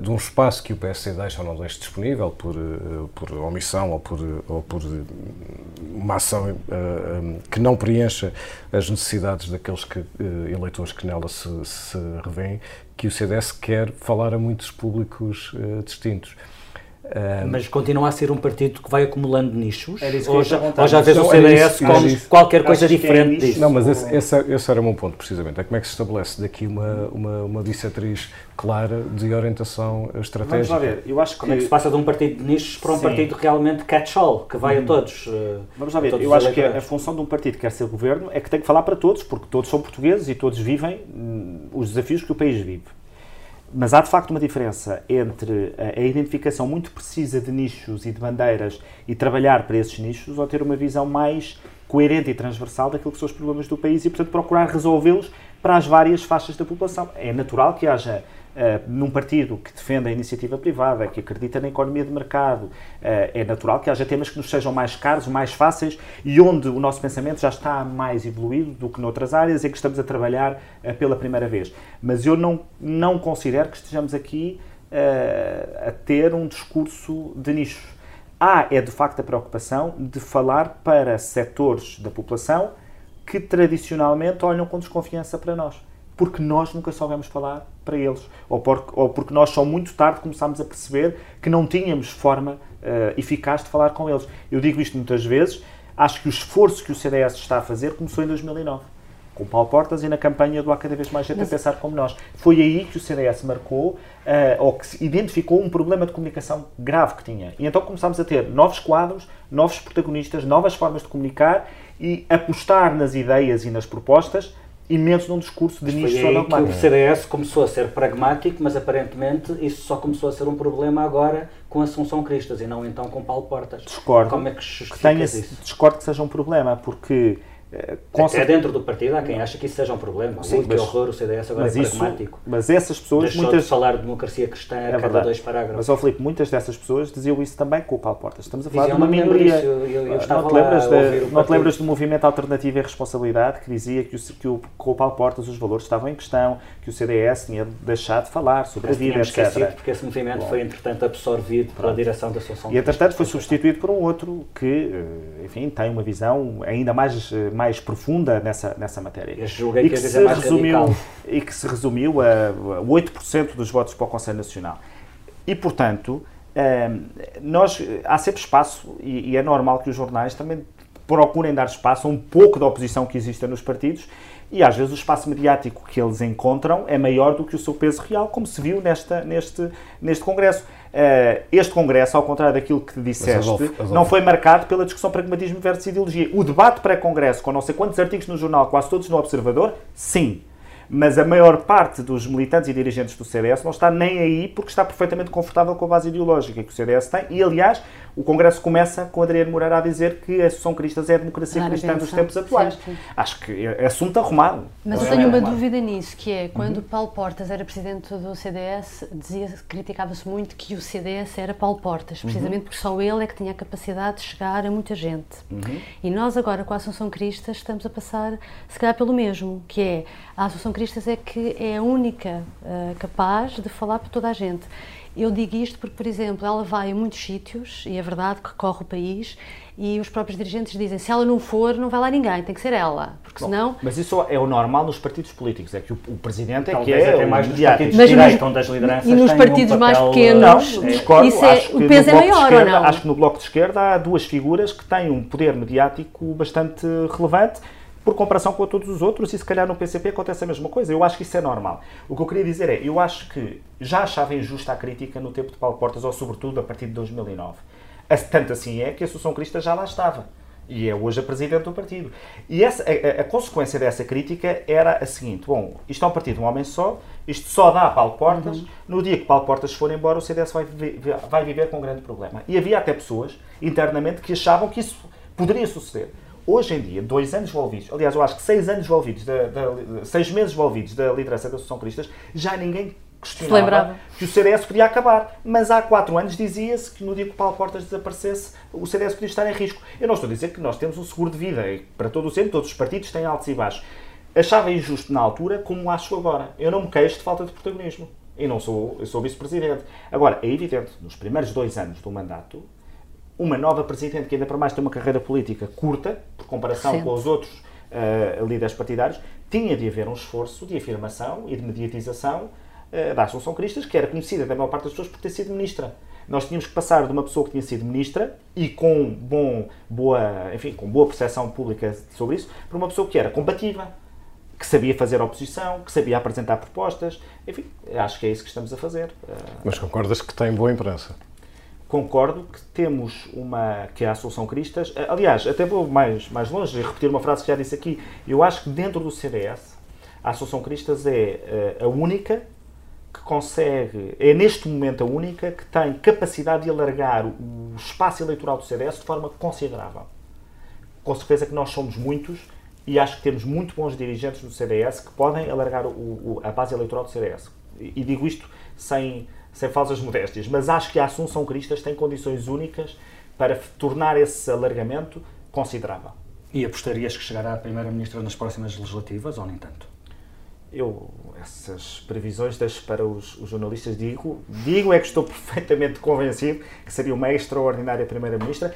de um espaço que o PSD deixa ou não deixa disponível por, eh, por omissão ou por, ou por uma ação uh, que não preencha as necessidades daqueles que, eleitores que nela se, se revêem, que o CDS quer falar a muitos públicos uh. Mas continua a ser um partido que vai acumulando nichos? Ou já, ou já vês o CDS como qualquer coisa é diferente é disso? Não, mas esse, esse, esse, era o meu ponto, precisamente. É como é que se estabelece daqui uma, uma, uma bissetriz clara de orientação estratégica? Vamos lá ver. Eu acho que... Como é que se passa de um partido de nichos para um Sim. partido realmente catch-all, que vai hum. a todos? Uh, Vamos lá ver. Eu acho que a, a, função de um partido que quer ser governo é que tem que falar para todos, porque todos são portugueses e todos vivem hum, os desafios que o país vive. Mas há de facto uma diferença entre a identificação muito precisa de nichos e de bandeiras e trabalhar para esses nichos ou ter uma visão mais coerente e transversal daquilo que são os problemas do país e, portanto, procurar resolvê-los para as várias faixas da população. É natural que haja Uh, num partido que defende a iniciativa privada, que acredita na economia de mercado, uh, é natural que haja temas que nos sejam mais caros, mais fáceis e onde o nosso pensamento já está mais evoluído do que noutras áreas em que estamos a trabalhar uh, pela primeira vez. Mas eu não, não considero que estejamos aqui a ter um discurso de nicho. Há, é de facto, a preocupação de falar para setores da população que tradicionalmente olham com desconfiança para nós porque nós nunca soubemos falar para eles, ou, por, ou porque nós só muito tarde começámos a perceber que não tínhamos forma uh, eficaz de falar com eles. Eu digo isto muitas vezes, acho que o esforço que o CDS está a fazer começou em 2009, com o Paulo Portas e na campanha do Há Cada Vez Mais Gente Mas... a Pensar Como Nós. Foi aí que o CDS marcou, uh, ou que identificou um problema de comunicação grave que tinha. E então começámos a ter novos quadros, novos protagonistas, novas formas de comunicar e apostar nas ideias e nas propostas imenso num discurso de nicho só dogmático. O CDS começou a ser pragmático, mas aparentemente isso só começou a ser um problema agora com Assunção Cristas e não então com Paulo Portas. Discordo. Como é que que tenha, isso? Discordo que seja um problema, porque Até dentro do partido há quem acha que isso seja um problema. Sim, Ui, que horror, o CDS agora é pragmático. mas essas pessoas... Deixou muitas... de falar de democracia cristã a é cada verdade. dois parágrafos. Mas, ó Filipe, muitas dessas pessoas diziam isso também com o Paulo Portas. Estamos a falar Diziam de uma minoria. Eu, eu, eu não, te lembras, de, não te lembras do movimento Alternativa e Responsabilidade que dizia que, o, que o, com o Paulo Portas os valores estavam em questão, que o CDS tinha deixado de falar sobre mas a vida, etc. porque esse movimento Bom. foi, entretanto, absorvido pela direção da Associação E, entretanto, foi substituído por um outro que, eh, enfim, tem uma visão ainda mais, eh, mais profunda nessa, nessa matéria. e que, que se resumiu, e que se resumiu a 8% dos votos para o Conselho Nacional. E, portanto, ehm, nós, há sempre espaço, e, é normal que os jornais também procurem dar espaço a um pouco da oposição que existe nos partidos, e às vezes o espaço mediático que eles encontram é maior do que o seu peso real, como se viu nesta, neste, neste Congresso. Uh, este Congresso, ao contrário daquilo que disseste, não foi marcado pela discussão pragmatismo versus ideologia. O debate pré-Congresso, com não sei quantos artigos no jornal, quase todos no Observador, sim. Mas a maior parte dos militantes e dirigentes do CDS não está nem aí porque está perfeitamente confortável com a base ideológica que o CDS tem. E, aliás, o Congresso começa com Adriano Moreira a dizer que a Associação Cristas é a democracia claro, cristã dos tempos atuais. Certo. Acho que é assunto arrumado. Mas eu tenho uma dúvida nisso, que é, quando uhum. Paulo Portas era presidente do CDS, criticava-se muito que o CDS era Paulo Portas, precisamente uhum. porque só ele é que tinha a capacidade de chegar a muita gente. Uhum. E nós agora, com a Assunção Cristas, estamos a passar, se calhar, pelo mesmo, que é, a Associação Cristas é que é a única uh, capaz de falar para toda a gente. Eu digo isto porque, por exemplo, ela vai a muitos sítios, e é verdade que corre o país, e os próprios dirigentes dizem se ela não for, não vai lá ninguém, tem que ser ela, porque Bom, senão... Mas isso é o normal nos partidos políticos, é que o, o Presidente é que é até mais nos partidos mas de direita, onde as lideranças E nos partidos um mais pequenos, não, discordo, isso é, o peso é maior, esquerda, ou não? Acho que no Bloco de Esquerda há duas figuras que têm um poder mediático bastante relevante, por comparação com todos os outros, e se calhar no PCP acontece a mesma coisa. Eu acho que isso é normal. O que eu queria dizer é, eu acho que já achava injusta a crítica no tempo de Paulo Portas, ou sobretudo a partir de 2009. Tanto assim é que a Associação Crista já lá estava. E é hoje a presidente do partido. E essa, a, a, consequência dessa crítica era a seguinte: bom, isto é um partido de um homem só, isto só dá a Paulo Portas. Uhum. No dia que Paulo Portas for embora, o CDS vai, vai viver com um grande problema. E havia até pessoas internamente que achavam que isso poderia suceder. Hoje em dia, dois anos envolvidos, aliás, eu acho que seis anos envolvidos, da, da, seis meses envolvidos da liderança da Associação Cristas, já ninguém questionava que o CDS podia acabar. Mas há quatro anos dizia-se que no dia que o Paulo Portas desaparecesse, o CDS podia estar em risco. Eu não estou a dizer que nós temos um seguro de vida, para todo o sempre, todos os partidos têm altos e baixos. Achava injusto na altura, como acho agora. Eu não me queixo de falta de protagonismo. E não sou, eu sou vice-presidente. Agora, é evidente, nos primeiros dois anos do mandato, uma nova presidente, que ainda para mais tem uma carreira política curta, por comparação Recente. com os outros uh, líderes partidários, tinha de haver um esforço de afirmação e de mediatização uh, da Assunção Cristas, que era conhecida da maior parte das pessoas por ter sido ministra. Nós tínhamos que passar de uma pessoa que tinha sido ministra e com, bom, boa, enfim, com boa percepção pública sobre isso, para uma pessoa que era combativa, que sabia fazer oposição, que sabia apresentar propostas. Enfim, acho que é isso que estamos a fazer. Mas concordas que tem boa imprensa? Concordo que temos uma, que é a Solução Cristas, eh, aliás, até vou mais, mais longe e repetir uma frase que já disse aqui, eu acho que dentro do CDS, a Solução Cristas é eh, a única que consegue, é neste momento a única que tem capacidade de alargar o espaço eleitoral do CDS de forma considerável. com certeza que nós somos muitos e acho que temos muito bons dirigentes do CDS que podem alargar o, o, a base eleitoral do CDS. E, e digo isto sem, sem falsas modéstias, mas acho que a Assunção Cristas tem condições únicas para tornar esse alargamento considerável. E apostarias que chegará a Primeira-Ministra nas próximas legislativas ou nem tanto? Eu, essas previsões deixo para os, os, jornalistas. Digo, digo é que estou perfeitamente convencido que seria uma extraordinária Primeira-Ministra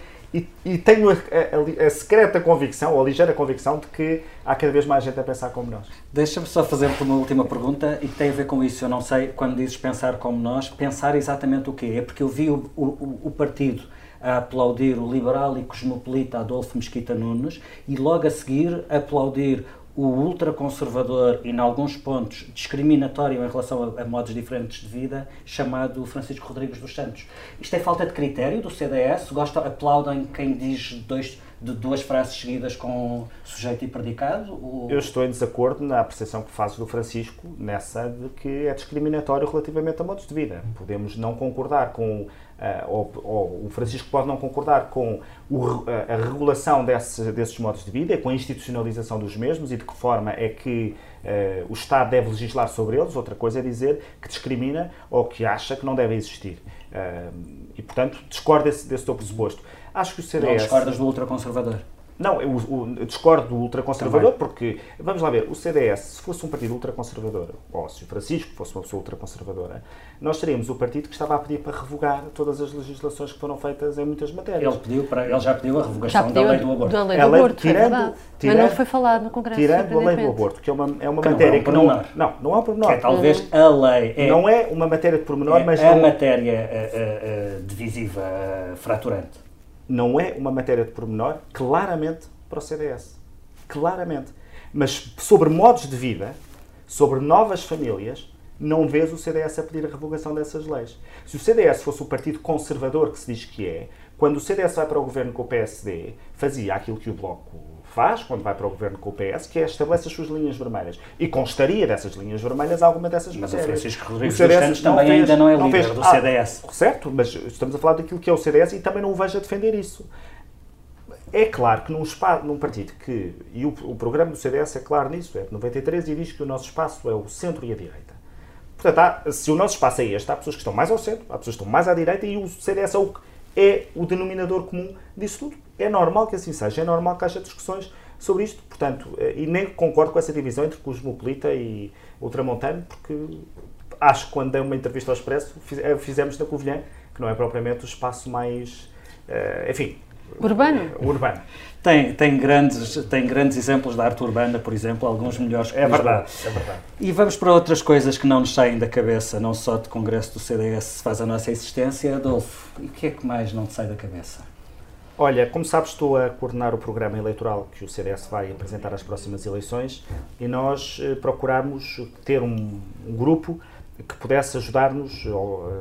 e, tenho a, a, a, secreta convicção, ou a ligeira convicção, de que há cada vez mais gente a pensar como nós. Deixa-me só fazer-te uma última pergunta e que tem a ver com isso. Eu não sei, quando dizes pensar como nós, pensar exatamente o quê? É porque eu vi o, o, o partido a aplaudir o liberal e cosmopolita Adolfo Mesquita Nunes e logo a seguir aplaudir o ultraconservador e, em alguns pontos, discriminatório em relação a, a, modos diferentes de vida, chamado Francisco Rodrigues dos Santos. Isto é falta de critério do CDS? Gosta, aplaudem quem diz dois, de duas frases seguidas com sujeito e predicado? Ou... Eu estou em desacordo na apreciação que fazes do Francisco, nessa de que é discriminatório relativamente a modos de vida. Podemos não concordar com Uh, ou, ou, o Francisco pode não concordar com o, a, a regulação desse, desses modos de vida, com a institucionalização dos mesmos e de que forma é que uh, o Estado deve legislar sobre eles. Outra coisa é dizer que discrimina ou que acha que não deve existir. Uh, e, portanto, discordo desse, desse teu pressuposto. Acho que o CDS... Não discordas do ultraconservador? Não, eu, eu discordo do ultraconservador porque, vamos lá ver, o CDS, se fosse um partido ultraconservador, ou se o Francisco fosse uma pessoa ultraconservadora, nós teríamos o partido que estava a pedir para revogar todas as legislações que foram feitas em muitas matérias. Ele, pediu para, ele já pediu a revogação pediu da lei do aborto. Da lei do aborto, tirando, é tirando, mas não foi falado no Congresso. Tirando a lei do aborto, que é uma, é uma que matéria não é um que não, não, não é um pormenor. É talvez uhum. a lei. É, não é uma matéria de pormenor, é mas... a não, matéria uh, uh, divisiva, uh, fraturante. Não é uma matéria de pormenor, claramente para o CDS. Claramente. Mas sobre modos de vida, sobre novas famílias, não vês o CDS a pedir a revogação dessas leis. Se o CDS fosse o partido conservador que se diz que é, quando o CDS vai para o governo com o PSD, fazia aquilo que o Bloco faz quando vai para o governo com o PS, que é estabelece as suas linhas vermelhas. E constaria dessas linhas vermelhas alguma dessas mas matérias. Mas o Francisco Rodrigues o CDS também fez, ainda não é líder fez, do CDS. Ah, certo, mas estamos a falar daquilo que é o CDS e também não o vejo a defender isso. É claro que num, espaço, num partido que. E o, o, programa do CDS é claro nisso, é de 93 e diz que o nosso espaço é o centro e a direita. Portanto, há, se o nosso espaço é este, há pessoas que estão mais ao centro, há pessoas que estão mais à direita e o CDS é o, é o denominador comum disso tudo. É normal que assim seja, é normal que haja discussões sobre isto, portanto, eh, e nem concordo com essa divisão entre cosmopolita e ultramontano, porque acho que quando dei uma entrevista ao Expresso, eh, fizemos na Covilhã, que não é propriamente o espaço mais. Uh, enfim, Urbano? Urbano. Tem, tem, grandes, tem grandes exemplos da arte urbana, por exemplo, alguns melhores que É verdade, é verdade. E vamos para outras coisas que não nos saem da cabeça, não só de congresso do CDS se faz a nossa existência. Adolfo, e o que é que mais não te sai da cabeça? Olha, como sabes, estou a coordenar o programa eleitoral que o CDS vai apresentar às próximas eleições e nós eh, procuramos ter um, um grupo que pudesse ajudar-nos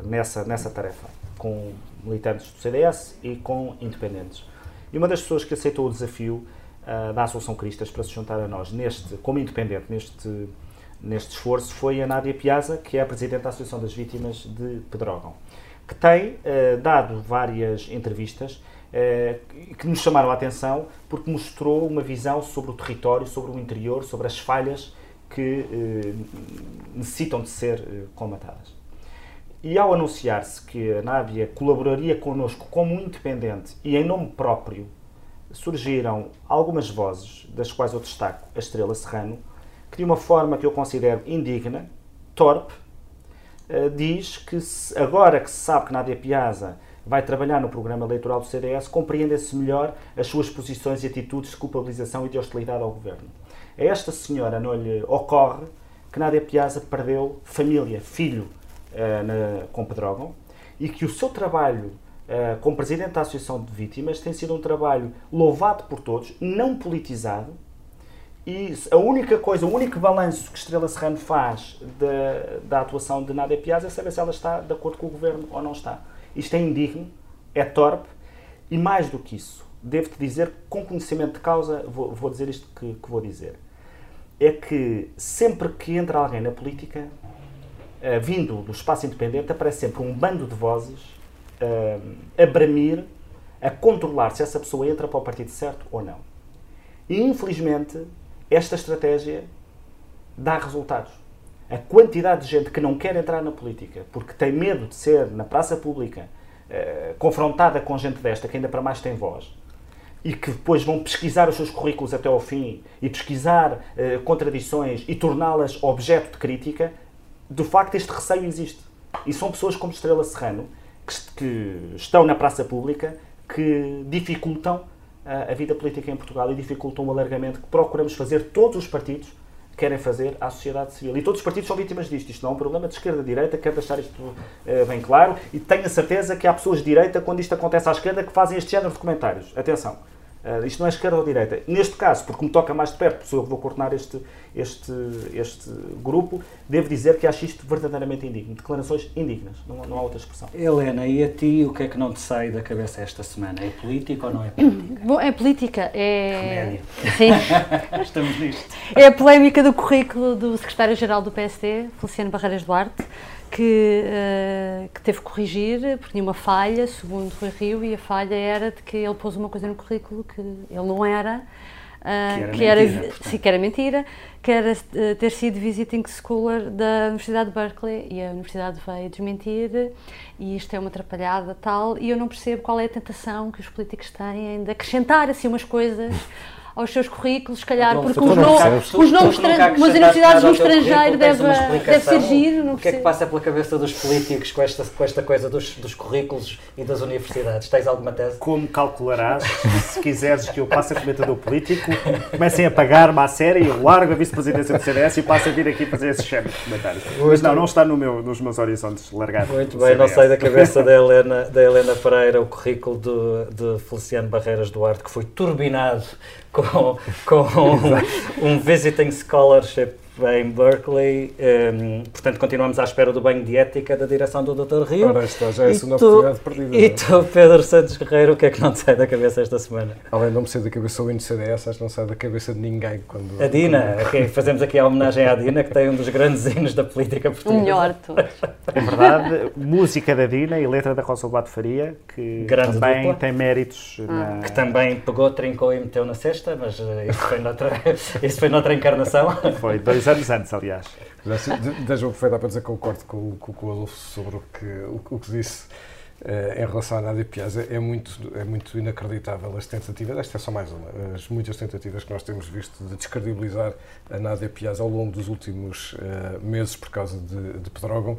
nessa, nessa tarefa, com militantes do CDS e com independentes. E uma das pessoas que aceitou o desafio uh, da Associação Cristas para se juntar a nós, neste, como independente, neste, neste esforço, foi a Nádia Piazza, que é a Presidente da Associação das Vítimas de Pedrógão, que tem uh, dado várias entrevistas uh, que nos chamaram a atenção porque mostrou uma visão sobre o território, sobre o interior, sobre as falhas que necessitam de ser comatadas. E ao anunciar-se que a Nádia colaboraria connosco como independente e em nome próprio, surgiram algumas vozes, das quais eu destaco a Estrela Serrano, que de uma forma que eu considero indigna, torpe, eh, diz que agora que se sabe que Nádia Piazza vai trabalhar no programa eleitoral do CDS, compreendem-se melhor as suas posições e atitudes de culpabilização e de hostilidade ao governo. A esta senhora não lhe ocorre que Nádia Piazza perdeu família, filho, na, com Pedrógão e que o seu trabalho uh, como Presidente da Associação de Vítimas tem sido um trabalho louvado por todos, não politizado, e a única coisa, o único balanço que Estrela Serrano faz da, atuação de Nádia Piazza é saber se ela está de acordo com o governo ou não está. Isto é indigno, é torpe e mais do que isso, devo-te dizer, com conhecimento de causa, vou, vou dizer isto que, que, vou dizer. É que sempre que entra alguém na política, uh, vindo do espaço independente, aparece sempre um bando de vozes uh, a bramir, a controlar se essa pessoa entra para o partido certo ou não. E, infelizmente, esta estratégia dá resultados. A quantidade de gente que não quer entrar na política porque tem medo de ser, na praça pública, eh, confrontada com gente desta, que ainda para mais tem voz, e que depois vão pesquisar os seus currículos até ao fim e pesquisar eh, contradições e torná-las objeto de crítica, de facto este receio existe. E são pessoas como Estrela Serrano, que, que estão na praça pública, que dificultam a, a vida política em Portugal e dificultam o alargamento que procuramos fazer todos os partidos querem fazer à sociedade civil. E todos os partidos são vítimas disto. Isto não é um problema de esquerda direita, quero deixar isto uh, bem claro. E tenho a certeza que há pessoas de direita, quando isto acontece à esquerda, que fazem este género de comentários. Atenção. Uh, isto não é esquerda ou direita. Neste caso, porque me toca mais de perto, sou eu que vou coordenar este, este, este grupo, devo dizer que acho isto verdadeiramente indigno. Declarações indignas, não, não há outra expressão. Helena, e a ti o que é que não te sai da cabeça esta semana? É política ou não é política? Bom, é política. É... Remédio. Sim. Estamos nisto. É a polémica do currículo do secretário-geral do PSD, Feliciano Barreiras Duarte, que, uh, que teve que corrigir tinha uma falha, segundo Rui Rio, e a falha era de que ele pôs uma coisa no currículo que ele não era. Uh, que era, mentira, era, sim, que era mentira, que era uh, ter sido visiting scholar da Universidade de Berkeley e a Universidade veio desmentir e isto é uma atrapalhada tal e eu não percebo qual é a tentação que os políticos têm de acrescentar assim umas coisas aos seus currículos, se calhar, porque os, no, os nomes, umas universidades no estrangeiro deve, deve ser giro. Não o que é que passa pela cabeça dos políticos com esta, com esta coisa dos, dos currículos e das universidades? Tens alguma tese? Como calcularás, se quiseres que eu passe a comentador político, comecem a pagar-me à série, eu largo a vice-presidência do CDS e passo a vir aqui fazer esses género de comentários. Mas não, não está no meu, nos meus horizontes largar. Muito bem, não sei da cabeça da Helena, da Helena Pereira o currículo de, de Feliciano Barreiras Duarte, que foi turbinado com, com um visiting scholarship em Berkeley. Um, portanto, continuamos à espera do banho de ética da direção do Dr. Rio. Ora, esta já é a segunda oportunidade perdida. E é? tu, Pedro Santos Guerreiro, o que é que não te sai da cabeça esta semana? Além de não me sair da cabeça o índice CDS, acho que não sai da cabeça de ninguém. Quando, a Dina, quando... okay, fazemos aqui a homenagem à Dina, que tem um dos grandes hinos da política portuguesa. O melhor de todos. É verdade, música da Dina e letra da Rosa Bato Faria, que Grande também dupla. tem méritos. Ah. Na... Que também pegou, trincou e meteu na cesta, mas uh, isso, foi noutra, isso foi noutra encarnação. Foi dois anos antes, aliás. Deixa-me aproveitar para dizer que concordo com, com, com o Adolfo sobre o que, o, o que disse uh, em relação à Nádia Piazza. É muito, é muito inacreditável as tentativas, esta é só mais uma, as muitas tentativas que nós temos visto de descredibilizar a Nádia Piazza ao longo dos últimos uh, meses por causa de, de Pedrógão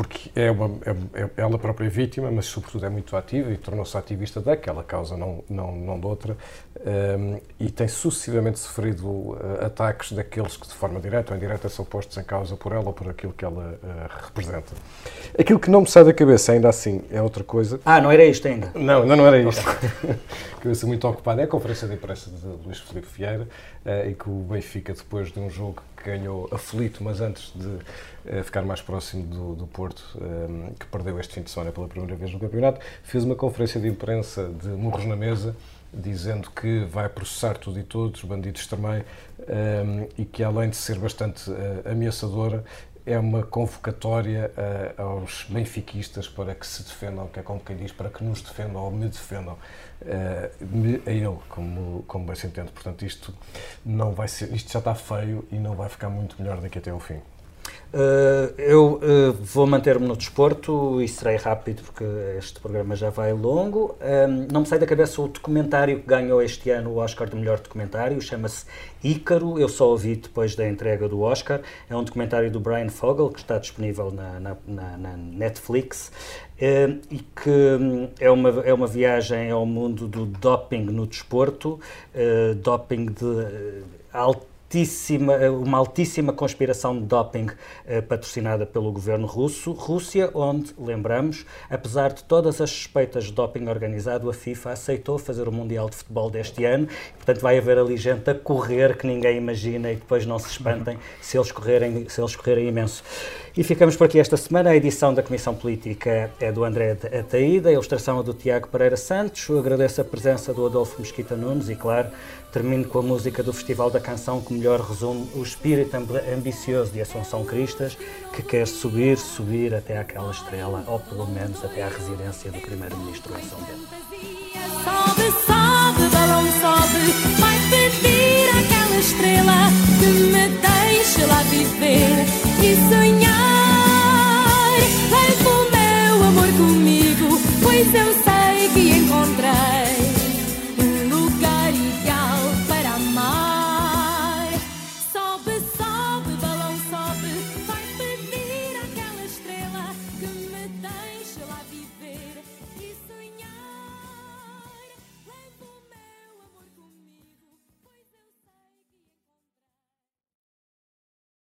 porque é, uma, é, é, ela própria é vítima, mas sobretudo é muito ativa e tornou-se ativista daquela causa, não, não, não de outra, um, e tem sucessivamente sofrido uh, ataques daqueles que de forma direta ou indireta são postos em causa por ela ou por aquilo que ela uh, representa. Aquilo que não me sai da cabeça, ainda assim, é outra coisa. Ah, não era isto ainda? Não, não, não era isto. cabeça muito ocupada é a conferência de imprensa de Luís Filipe Vieira, uh, em que o Benfica, depois de um jogo ganhou aflito, mas antes de uh, ficar mais próximo do, do Porto, um, eh, que perdeu este fim de semana pela primeira vez no campeonato, fez uma conferência de imprensa de murros na mesa, dizendo que vai processar tudo e todos, bandidos também, um, e que além de ser bastante uh, ameaçadora, é uma convocatória uh, aos benfiquistas para que se defendam, que é como quem diz, para que nos defendam ou me defendam a ele, como, como bem se entende. Portanto, isto não vai ser, isto já está feio e não vai ficar muito melhor daqui até ao fim. Uh, eu uh, vou manter-me no desporto e serei rápido porque este programa já vai longo. Um, não me sai da cabeça o documentário que ganhou este ano o Oscar de melhor documentário, chama-se Ícaro. Eu só ouvi depois da entrega do Oscar. É um documentário do Brian Fogel que está disponível na, na, na, na Netflix uh, e que um, é, uma, é uma viagem ao mundo do doping no desporto, doping de alto altíssima, uma altíssima conspiração de doping eh, patrocinada pelo governo russo, Rússia, onde, lembramos, apesar de todas as suspeitas de doping organizado, a FIFA aceitou fazer o Mundial de Futebol deste ano. Portanto, vai haver ali gente a correr que ninguém imagina e depois não se espantem se eles correrem, se eles correrem imenso. E ficamos por aqui esta semana. A edição da Comissão Política é do André Ataída, a ilustração é do Tiago Pereira Santos. Eu agradeço a presença do Adolfo Mesquita Nunes e, claro, Termino com a música do Festival da Canção que melhor resume o espírito ambicioso de Assunção Cristas, que quer subir, subir até aquela estrela, ou pelo menos até à residência do Primeiro-Ministro em São Bento. Sobe, sobe, balão sobe, vai pedir aquela estrela que me deixe lá viver e sonhar. Leva o meu amor comigo, pois eu sei que encontrei.